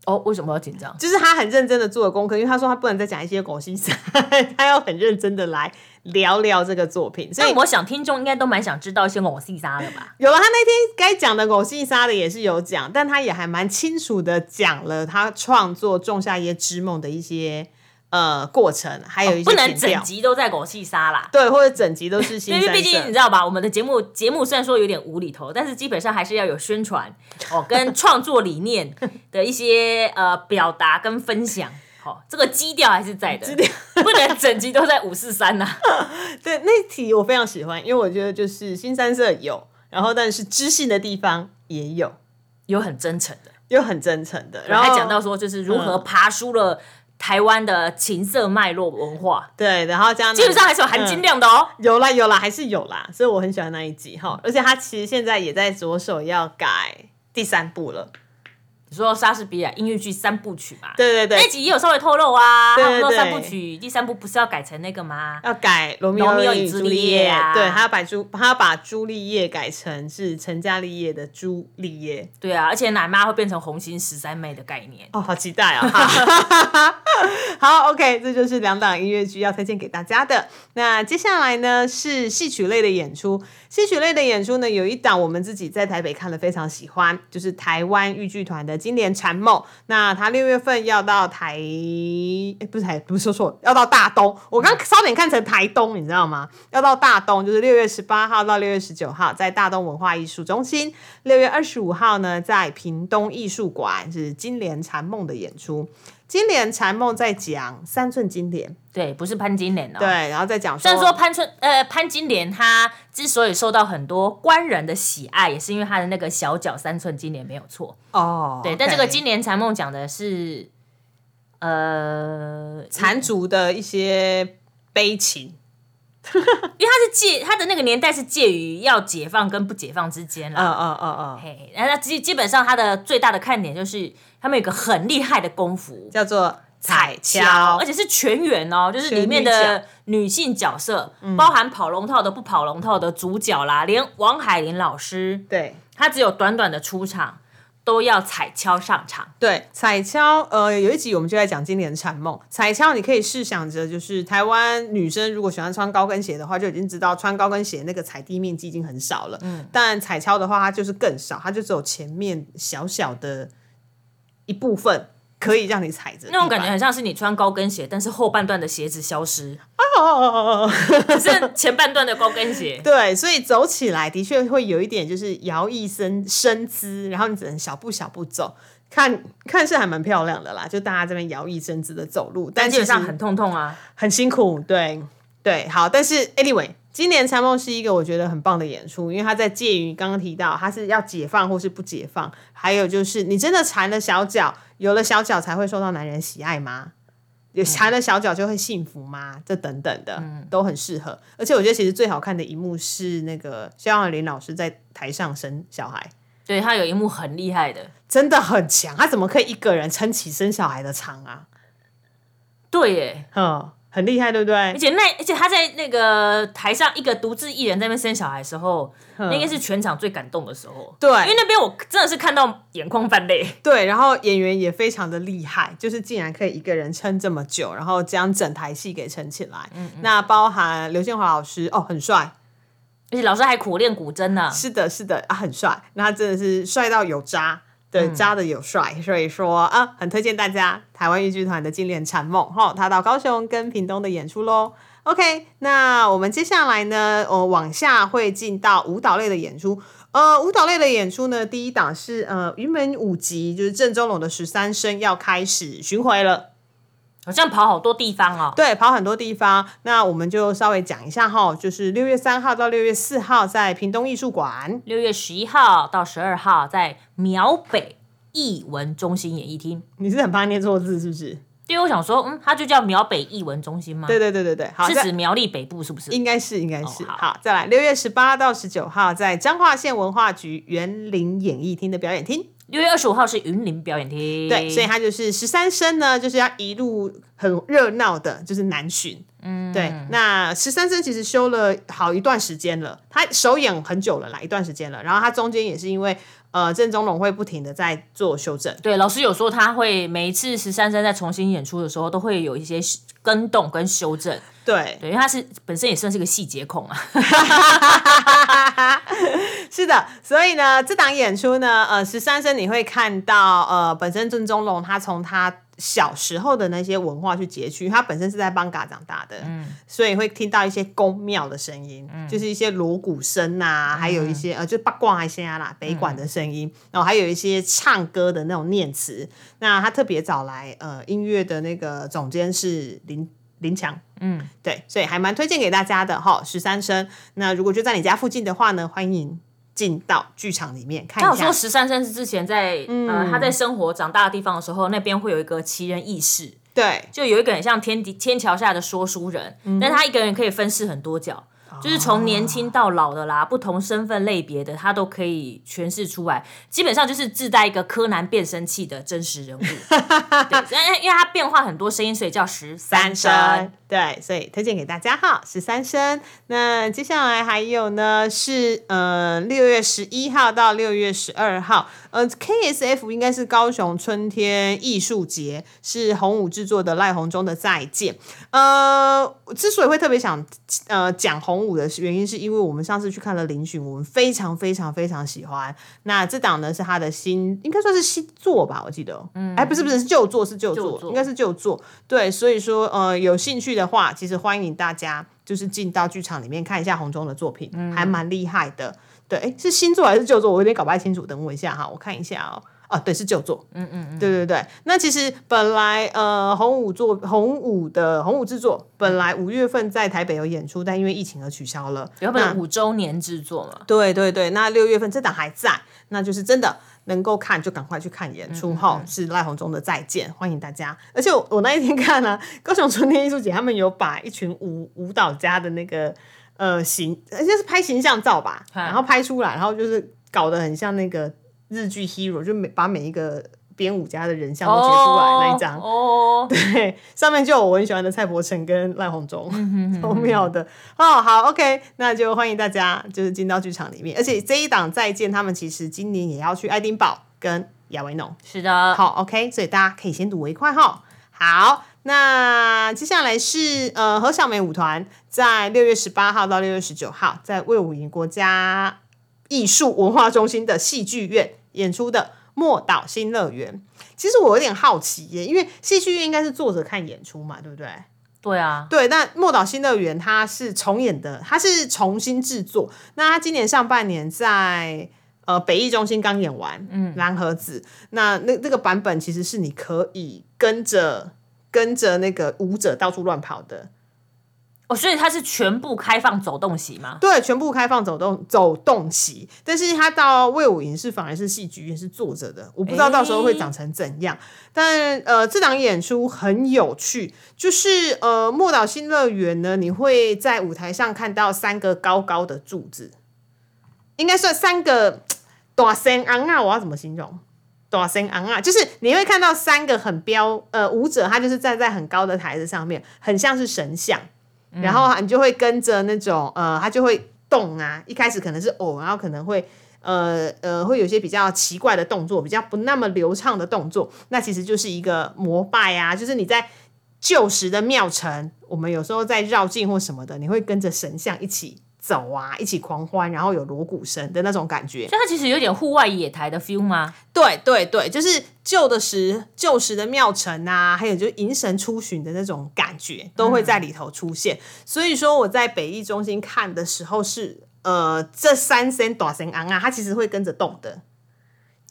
哦，为什么要紧张？就是他很认真的做了功课，因为他说他不能再讲一些狗心事，他要很认真的来聊聊这个作品。所以我想听众应该都蛮想知道一些狗细沙的吧？有了，他那天该讲的狗细沙的也是有讲，但他也还蛮清楚的讲了他创作《仲夏夜之梦》的一些。呃，过程还有一些不能整集都在狗戏杀啦，对，或者整集都是新。因为毕竟你知道吧，我们的节目节目虽然说有点无厘头，但是基本上还是要有宣传 哦，跟创作理念的一些呃表达跟分享，好，这个基调还是在的，不能整集都在五四三呐。对，那题我非常喜欢，因为我觉得就是新三色有，然后但是知性的地方也有，有很真诚的，有很真诚的，然后还讲到说就是如何爬出了。台湾的情色脉络文化，对，然后这样基本上还是有含金量的哦，有啦有啦，还是有啦，所以我很喜欢那一集哈，而且他其实现在也在着手要改第三部了。说莎士比亚音乐剧三部曲嘛，对对对，那集也有稍微透露啊。他们说三部曲第三部不是要改成那个吗？要改罗密欧与朱丽叶啊。对，他要把朱他要把朱丽叶改成是成家立业的朱丽叶。对啊，而且奶妈会变成红心十三妹的概念。哦，好期待啊！好，OK，这就是两档音乐剧要推荐给大家的。那接下来呢是戏曲类的演出。戏曲类的演出呢，有一档我们自己在台北看了非常喜欢，就是台湾豫剧团的。今年禅梦，那他六月份要到台，不是台，不是说错，要到大东。我刚差点看成台东，你知道吗？要到大东，就是六月十八号到六月十九号，在大东文化艺术中心。六月二十五号呢，在屏东艺术馆是金莲禅梦的演出。金莲禅梦在讲三寸金莲，对，不是潘金莲哦。对，然后再讲。虽然说潘春呃潘金莲她之所以受到很多官人的喜爱，也是因为她的那个小脚三寸金莲没有错哦。对，但这个金莲禅梦讲的是呃缠足的一些悲情，因为他是介他的那个年代是介于要解放跟不解放之间了。嗯嗯嗯嗯。嘿，然后基基本上他的最大的看点就是。他们有个很厉害的功夫，叫做彩敲，而且是全员哦，就是里面的女性角色，包含跑龙套的、不跑龙套的主角啦，连王海林老师，对，他只有短短的出场，都要彩敲上场。对，彩敲，呃，有一集我们就在讲今年的产梦。彩敲，你可以试想着，就是台湾女生如果喜欢穿高跟鞋的话，就已经知道穿高跟鞋那个踩地面积已经很少了。嗯，但彩敲的话，它就是更少，它就只有前面小小的。一部分可以让你踩着，那种感觉很像是你穿高跟鞋，但是后半段的鞋子消失哦，只剩前半段的高跟鞋。对，所以走起来的确会有一点就是摇曳身身姿，然后你只能小步小步走，看看是还蛮漂亮的啦。就大家这边摇曳身姿的走路，但基本上很痛痛啊，很辛苦。对对，好，但是 anyway。今年参梦是一个我觉得很棒的演出，因为他在介于刚刚提到他是要解放或是不解放，还有就是你真的缠了小脚，有了小脚才会受到男人喜爱吗？有缠了小脚就会幸福吗？这等等的都很适合。而且我觉得其实最好看的一幕是那个肖亚林老师在台上生小孩，对他有一幕很厉害的，真的很强，他怎么可以一个人撑起生小孩的场啊？对耶，嗯。很厉害，对不对？而且那而且他在那个台上一个独自一人在那边生小孩的时候，那应该是全场最感动的时候。对，因为那边我真的是看到眼眶泛泪。对，然后演员也非常的厉害，就是竟然可以一个人撑这么久，然后将整台戏给撑起来。嗯，那包含刘建华老师哦，很帅，而且老师还苦练古筝呢。是的，是的啊，很帅，那他真的是帅到有渣。对，扎的有帅，所以说啊，很推荐大家台湾豫剧团的《金莲禅梦》哈，他到高雄跟屏东的演出喽。OK，那我们接下来呢，呃，往下会进到舞蹈类的演出。呃，舞蹈类的演出呢，第一档是呃云门舞集，就是郑中龙的十三生要开始巡回了。好像跑好多地方哦，对，跑很多地方。那我们就稍微讲一下哈，就是六月三号到六月四号在屏东艺术馆，六月十一号到十二号在苗北艺文中心演艺厅。你是很怕念错字是不是？对，我想说，嗯，它就叫苗北艺文中心吗？对对对对对，是指苗栗北部是不是？应该是，应该是。好，再来，六月十八到十九号在彰化县文化局园林演艺厅的表演厅。六月二十五号是云林表演厅，对，所以他就是十三声呢，就是要一路很热闹的，就是南巡，嗯，对。那十三生其实修了好一段时间了，他首演很久了啦，一段时间了。然后他中间也是因为呃郑中龙会不停的在做修正。对，老师有说他会每一次十三生在重新演出的时候，都会有一些跟动跟修正。对，对，因为他是本身也算是个细节控啊。是的，所以呢，这档演出呢，呃，十三生你会看到，呃，本身郑中龙他从他小时候的那些文化去截取，他本身是在邦嘎长大的，嗯，所以会听到一些宫庙的声音，嗯，就是一些锣鼓声啊，还有一些呃，就八卦一些啦，北管的声音，然后还有一些唱歌的那种念词。那他特别找来呃音乐的那个总监是林。林强，嗯，对，所以还蛮推荐给大家的哈。十三声，那如果就在你家附近的话呢，欢迎进到剧场里面看一下。他有说十三生是之前在呃他在生活长大的地方的时候，那边会有一个奇人异事，对，就有一个很像天天桥下的说书人，但他一个人可以分饰很多角。就是从年轻到老的啦，不同身份类别的，他都可以诠释出来。基本上就是自带一个柯南变声器的真实人物。对，因为他变化很多声音，所以叫十三声。对，所以推荐给大家哈，十三声。那接下来还有呢，是嗯六月十一号到六月十二号，呃 KSF 应该是高雄春天艺术节，是红武制作的赖红中的再见。呃，之所以会特别想呃讲红。武的原因是因为我们上次去看了林寻，我们非常非常非常喜欢。那这档呢是他的新，应该算是新作吧，我记得。嗯，哎，不是不是是旧作，是旧作，应该是旧作。对，所以说呃有兴趣的话，其实欢迎大家就是进到剧场里面看一下红中的作品，还蛮厉害的。对，哎，是新作还是旧作？我有点搞不太清楚，等我一下哈，我看一下哦。啊，对，是旧作。嗯嗯嗯，对对对。那其实本来呃，红五作红五的红五制作，本来五月份在台北有演出，但因为疫情而取消了。原本五周年制作嘛。对对对，那六月份这档还在，那就是真的能够看就赶快去看演出哈。是赖鸿中的再见，欢迎大家。而且我那一天看呢，高雄春天艺术节他们有把一群舞舞蹈家的那个呃形，而且是拍形象照吧，然后拍出来，然后就是搞得很像那个。日剧 hero 就每把每一个编舞家的人像都截出来那一张，哦，对，上面就有我很喜欢的蔡伯成跟赖鸿忠，超妙的哦。好，OK，那就欢迎大家就是进到剧场里面，而且这一档再见，他们其实今年也要去爱丁堡跟亚维农，是的，好，OK，所以大家可以先睹为快哈。好，那接下来是呃何小梅舞团在六月十八号到六月十九号在魏武营国家艺术文化中心的戏剧院。演出的《莫岛新乐园》，其实我有点好奇耶，因为戏剧院应该是坐着看演出嘛，对不对？对啊，对。那《莫岛新乐园》它是重演的，它是重新制作。那它今年上半年在呃北艺中心刚演完，嗯，蓝盒子。那那那个版本其实是你可以跟着跟着那个舞者到处乱跑的。哦，所以它是全部开放走动席吗？对，全部开放走动走动席，但是它到魏武营是反而是戏剧院是坐着的，我不知道到时候会长成怎样。但呃，这档演出很有趣，就是呃，莫岛新乐园呢，你会在舞台上看到三个高高的柱子，应该算三个大声昂啊，我要怎么形容？大声昂啊，就是你会看到三个很标呃舞者，他就是站在很高的台子上面，很像是神像。然后你就会跟着那种呃，他就会动啊。一开始可能是哦，然后可能会呃呃，会有些比较奇怪的动作，比较不那么流畅的动作。那其实就是一个膜拜啊，就是你在旧时的庙城，我们有时候在绕境或什么的，你会跟着神像一起。走啊，一起狂欢，然后有锣鼓声的那种感觉，所以它其实有点户外野台的 feel 吗？对对对，就是旧的时旧时的庙城啊，还有就是迎神出巡的那种感觉，都会在里头出现。所以说我在北艺中心看的时候是，呃，这三声大声昂啊，它其实会跟着动的，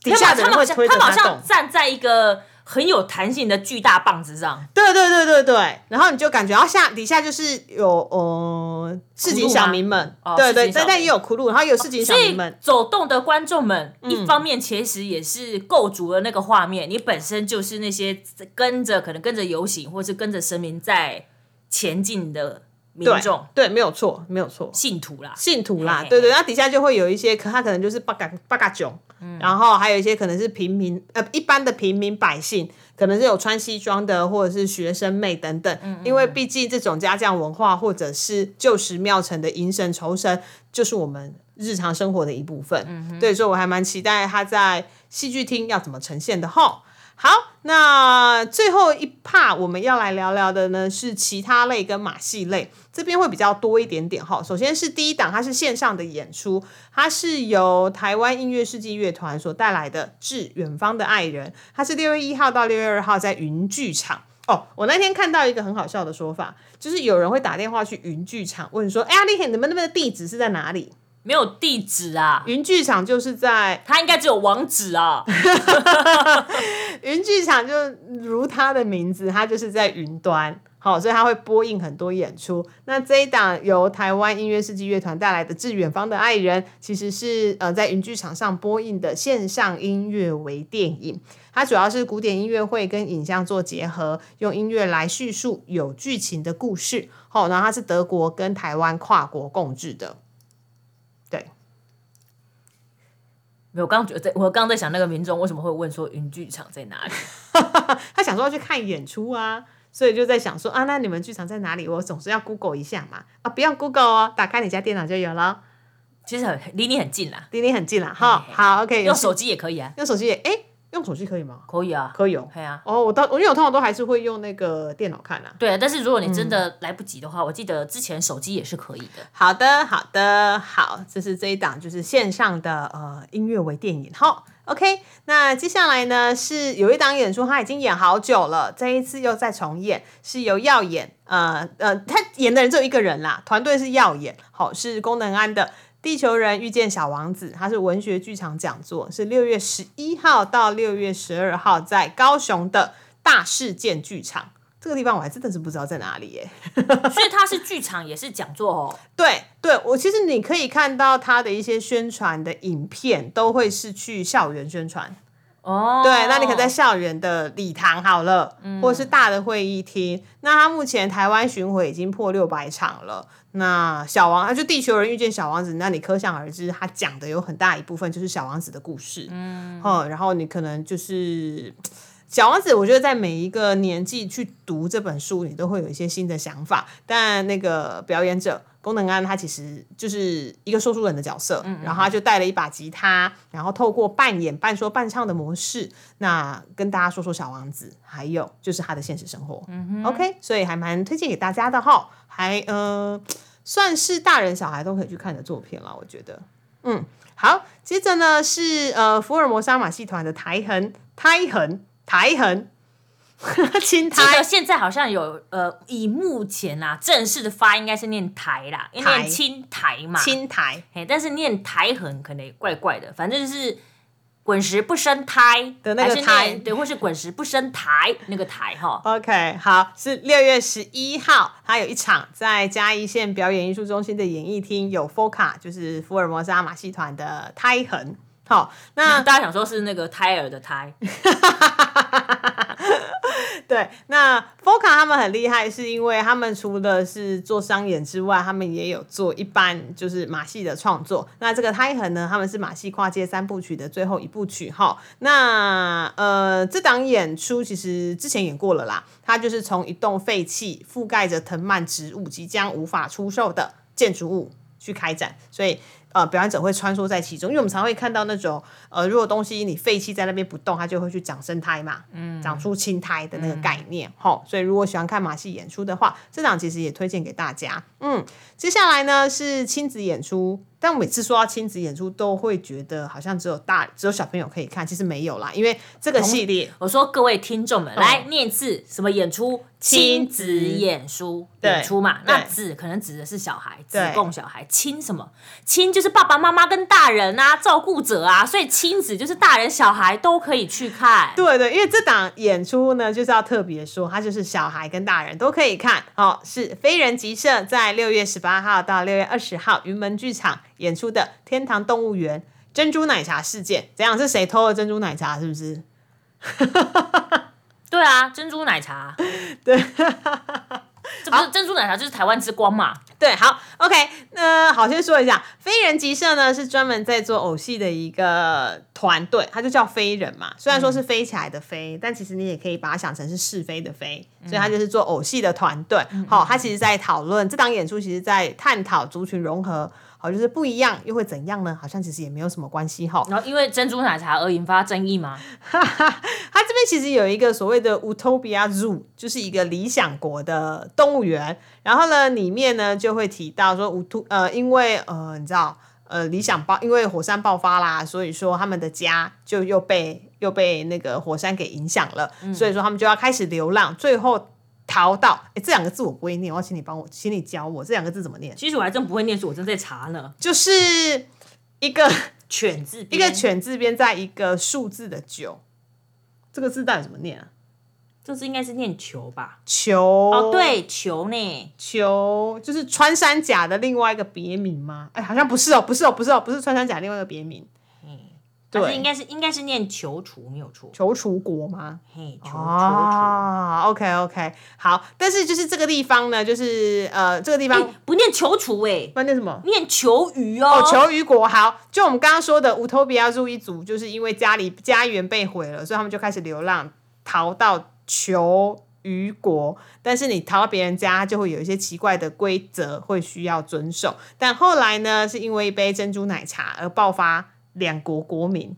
底下的人会推着它动，站在一个。很有弹性的巨大棒子上，对对对对对，然后你就感觉，然后下底下就是有呃市井小民们，对对，但但也有苦路，然后有市井小民们。走动的观众们，一方面其实也是构筑了那个画面，你本身就是那些跟着可能跟着游行，或是跟着神明在前进的民众。对，没有错，没有错，信徒啦，信徒啦，嘿嘿对对，那底下就会有一些，可他可能就是八嘎八嘎囧，然后还有一些可能是平民呃一般的平民百姓，可能是有穿西装的，或者是学生妹等等，因为毕竟这种家将文化或者是旧时庙城的迎神酬神，就是我们日常生活的一部分，对，所以我还蛮期待他在戏剧厅要怎么呈现的哈。好，那最后一趴我们要来聊聊的呢是其他类跟马戏类，这边会比较多一点点哈。首先是第一档，它是线上的演出，它是由台湾音乐世纪乐团所带来的《致远方的爱人》，它是六月一号到六月二号在云剧场。哦，我那天看到一个很好笑的说法，就是有人会打电话去云剧场问说：“哎呀，丽你们那边的地址是在哪里没有地址啊？”？云剧场就是在它应该只有网址啊。云剧场就如它的名字，它就是在云端，好，所以它会播映很多演出。那这一档由台湾音乐世纪乐团带来的《致远方的爱人》，其实是呃在云剧场上播映的线上音乐为电影。它主要是古典音乐会跟影像做结合，用音乐来叙述有剧情的故事。好，然后它是德国跟台湾跨国共制的。对，没有，我刚刚觉得，我刚刚在想那个民众为什么会问说云剧场在哪里？他想说要去看演出啊，所以就在想说啊，那你们剧场在哪里？我总是要 Google 一下嘛。啊，不用 Google 哦，打开你家电脑就有了，其实很离你很近啦，离你很近啦哈。好，OK，用手机也可以啊，用手机也哎，用手机可以吗？可以啊，可以哦。对啊。哦，我到因为我通常都还是会用那个电脑看啊。对啊，但是如果你真的来不及的话，我记得之前手机也是可以的。好的，好的，好，这是这一档就是线上的呃音乐为电影。好，OK，那接下来呢是有一档演出，他已经演好久了，这一次又再重演，是由耀演，呃呃，他演的人只有一个人啦，团队是耀演，好是功能安的。地球人遇见小王子，它是文学剧场讲座，是六月十一号到六月十二号在高雄的大事件剧场。这个地方我还真的是不知道在哪里耶。所以它是剧场，也是讲座哦。对对，我其实你可以看到它的一些宣传的影片，都会是去校园宣传。哦，对，那你可能在校园的礼堂好了，或者是大的会议厅。那它目前台湾巡回已经破六百场了。那小王，他就地球人遇见小王子，那你可想而知，他讲的有很大一部分就是小王子的故事。嗯，哦，然后你可能就是。小王子，我觉得在每一个年纪去读这本书，你都会有一些新的想法。但那个表演者功能安，他其实就是一个说书人的角色，然后他就带了一把吉他，然后透过扮演、半说半唱的模式，那跟大家说说小王子，还有就是他的现实生活。OK，所以还蛮推荐给大家的哈，还呃算是大人小孩都可以去看的作品了，我觉得。嗯，好，接着呢是呃福尔摩沙马戏团的台痕台痕。台横，青记得台。现在好像有呃，以目前啊正式的发音应该是念台啦，因为台。念青台嘛，青台。嘿，但是念台痕可能也怪怪的，反正就是滚石不生胎的那个胎对，或是滚石不生台那个台哈。OK，好，是六月十一号，他有一场在嘉义县表演艺术中心的演艺厅，有 FOCA，就是福尔摩沙马戏团的胎痕。好，那大家想说是那个胎儿的胎，对，那 FOCA 他们很厉害，是因为他们除了是做商演之外，他们也有做一般就是马戏的创作。那这个胎痕呢，他们是马戏跨界三部曲的最后一部曲哈。那呃，这档演出其实之前演过了啦，它就是从一栋废弃、覆盖着藤蔓植物、即将无法出售的建筑物去开展，所以。呃，表演者会穿梭在其中，因为我们常会看到那种呃，如果东西你废弃在那边不动，它就会去长生胎嘛，嗯，长出青苔的那个概念，吼、所以如果喜欢看马戏演出的话，这场其实也推荐给大家。嗯，接下来呢是亲子演出，但我每次说到亲子演出，都会觉得好像只有大只有小朋友可以看，其实没有啦，因为这个系列我说各位听众们，来念字，什么演出？亲子演出对演出嘛，那子可能指的是小孩，子供小孩，亲什么？亲就是爸爸妈妈跟大人啊，照顾者啊，所以亲子就是大人小孩都可以去看。对对，因为这档演出呢，就是要特别说，它就是小孩跟大人都可以看哦。是非人集社在六月十八号到六月二十号云门剧场演出的《天堂动物园》珍珠奶茶事件，怎样？是谁偷了珍珠奶茶？是不是？对啊，珍珠奶茶，对，这不是珍珠奶茶就是台湾之光嘛。对，好，OK，那好，先说一下，非人集社呢是专门在做偶戏的一个团队，它就叫飞人嘛。虽然说是飞起来的飞，但其实你也可以把它想成是是非的非，所以它就是做偶戏的团队。好，它其实在讨论这档演出，其实在探讨族群融合。好，就是不一样又会怎样呢？好像其实也没有什么关系哈。然后因为珍珠奶茶而引发争议吗？它这边其实有一个所谓的 Utopia Zoo，就是一个理想国的动物园。然后呢，里面呢就会提到说，乌突呃，因为呃，你知道呃，理想爆，因为火山爆发啦，所以说他们的家就又被又被那个火山给影响了，所以说他们就要开始流浪，最后。逃到哎，这两个字我不会念，我要请你帮我，请你教我这两个字怎么念。其实我还真不会念，是我正在查呢。就是一个 犬字，一个犬字边，在一个数字的九，这个字到底怎么念啊？这字应该是念球吧？球哦，对，球呢？球就是穿山甲的另外一个别名吗？哎，好像不是哦，不是哦，不是哦，不是穿山甲另外一个别名。对，应该是应该是念求楚没有错，求楚国吗？嘿，求求楚。啊，OK OK，好，但是就是这个地方呢，就是呃，这个地方不念求楚哎，不念什么？念求鱼哦。哦，求鱼国。好，就我们刚刚说的乌托比亚入一族，就是因为家里家园被毁了，所以他们就开始流浪，逃到求鱼国。但是你逃到别人家，就会有一些奇怪的规则会需要遵守。但后来呢，是因为一杯珍珠奶茶而爆发。两国国民、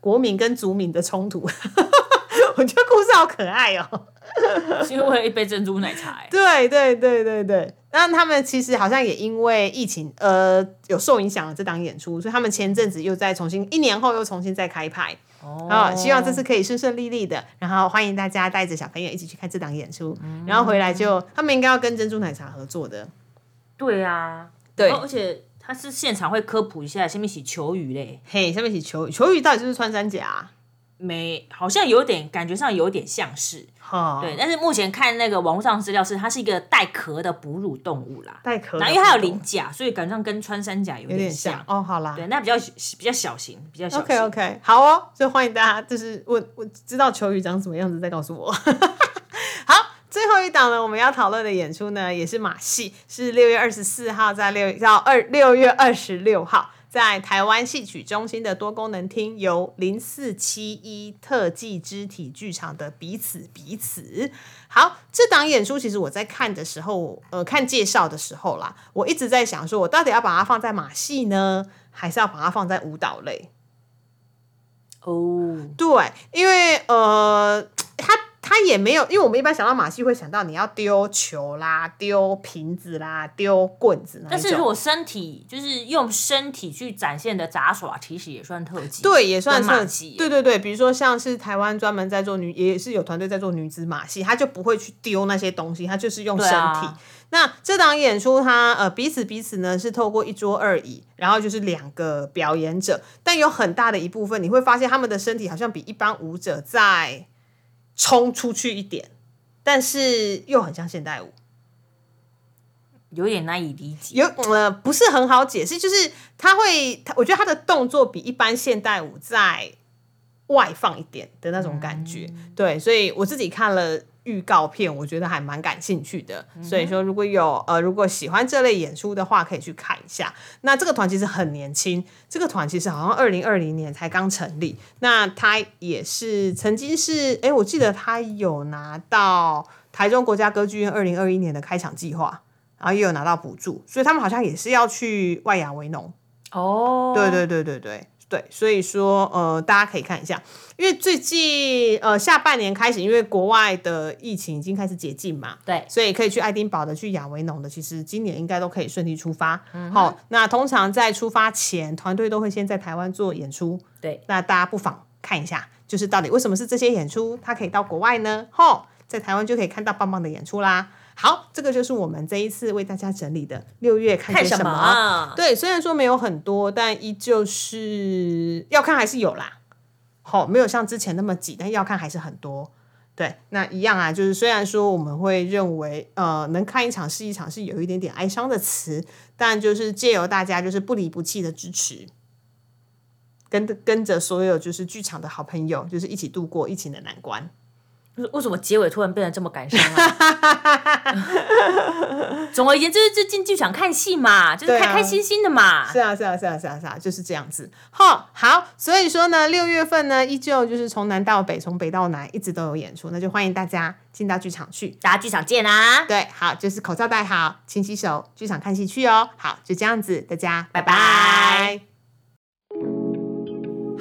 国民跟族民的冲突，我觉得故事好可爱哦。是因为一杯珍珠奶茶。对对对对对，那他们其实好像也因为疫情，呃，有受影响了这档演出，所以他们前阵子又再重新，一年后又重新再开拍。哦，希望这次可以顺顺利利的，然后欢迎大家带着小朋友一起去看这档演出，然后回来就他们应该要跟珍珠奶茶合作的。对啊，对，而且。他是现场会科普一下，下面写球鱼嘞，嘿，下面写球鱼，球鱼到底是不是穿山甲？没，好像有点感觉上有点像是，对，但是目前看那个网络上资料是，它是一个带壳的哺乳动物啦，带壳，然后因为它有鳞甲，所以感觉上跟穿山甲有点像。哦，好啦，对，那比较比较小型，比较小型。OK OK，好哦，就欢迎大家，就是问我知道球鱼长什么样子再告诉我。好。最后一档呢，我们要讨论的演出呢，也是马戏，是六月二十四号在六到二六月二十六号在台湾戏曲中心的多功能厅，由零四七一特技肢体剧场的彼此彼此。好，这档演出其实我在看的时候，呃，看介绍的时候啦，我一直在想说，我到底要把它放在马戏呢，还是要把它放在舞蹈类？哦，对，因为呃，它。他也没有，因为我们一般想到马戏会想到你要丢球啦、丢瓶子啦、丢棍子。但是如果身体就是用身体去展现的杂耍，其实也算特技。对，也算特技。对对对，比如说像是台湾专门在做女，也是有团队在做女子马戏，他就不会去丢那些东西，他就是用身体。那这档演出，他呃彼此彼此呢是透过一桌二椅，然后就是两个表演者，但有很大的一部分你会发现他们的身体好像比一般舞者在。冲出去一点，但是又很像现代舞，有点难以理解。有呃，不是很好解释，就是他会，他我觉得他的动作比一般现代舞在外放一点的那种感觉。对，所以我自己看了。预告片我觉得还蛮感兴趣的，所以说如果有呃如果喜欢这类演出的话，可以去看一下。那这个团其实很年轻，这个团其实好像二零二零年才刚成立。那他也是曾经是哎，我记得他有拿到台中国家歌剧院二零二一年的开场计划，然后也有拿到补助，所以他们好像也是要去外亚为农。哦，对对对对对。对，所以说呃，大家可以看一下，因为最近呃下半年开始，因为国外的疫情已经开始解禁嘛，对，所以可以去爱丁堡的、去亚维农的，其实今年应该都可以顺利出发。好，那通常在出发前，团队都会先在台湾做演出。对，那大家不妨看一下，就是到底为什么是这些演出，它可以到国外呢？吼，在台湾就可以看到棒棒的演出啦。好，这个就是我们这一次为大家整理的六月看些什么。对，虽然说没有很多，但依旧是要看还是有啦。好，没有像之前那么挤，但要看还是很多。对，那一样啊，就是虽然说我们会认为，呃，能看一场是一场，是有一点点哀伤的词，但就是借由大家就是不离不弃的支持，跟跟着所有就是剧场的好朋友，就是一起度过疫情的难关。为什么结尾突然变得这么感伤啊？总而言之，就进剧场看戏嘛，就是开开心心的嘛。是啊，是啊，是啊，是啊，是啊，就是这样子。好，好，所以说呢，六月份呢，依旧就是从南到北，从北到南，一直都有演出，那就欢迎大家进到剧场去，大家剧场见啊！对，好，就是口罩戴好，勤洗手，剧场看戏去哦。好，就这样子，大家拜拜。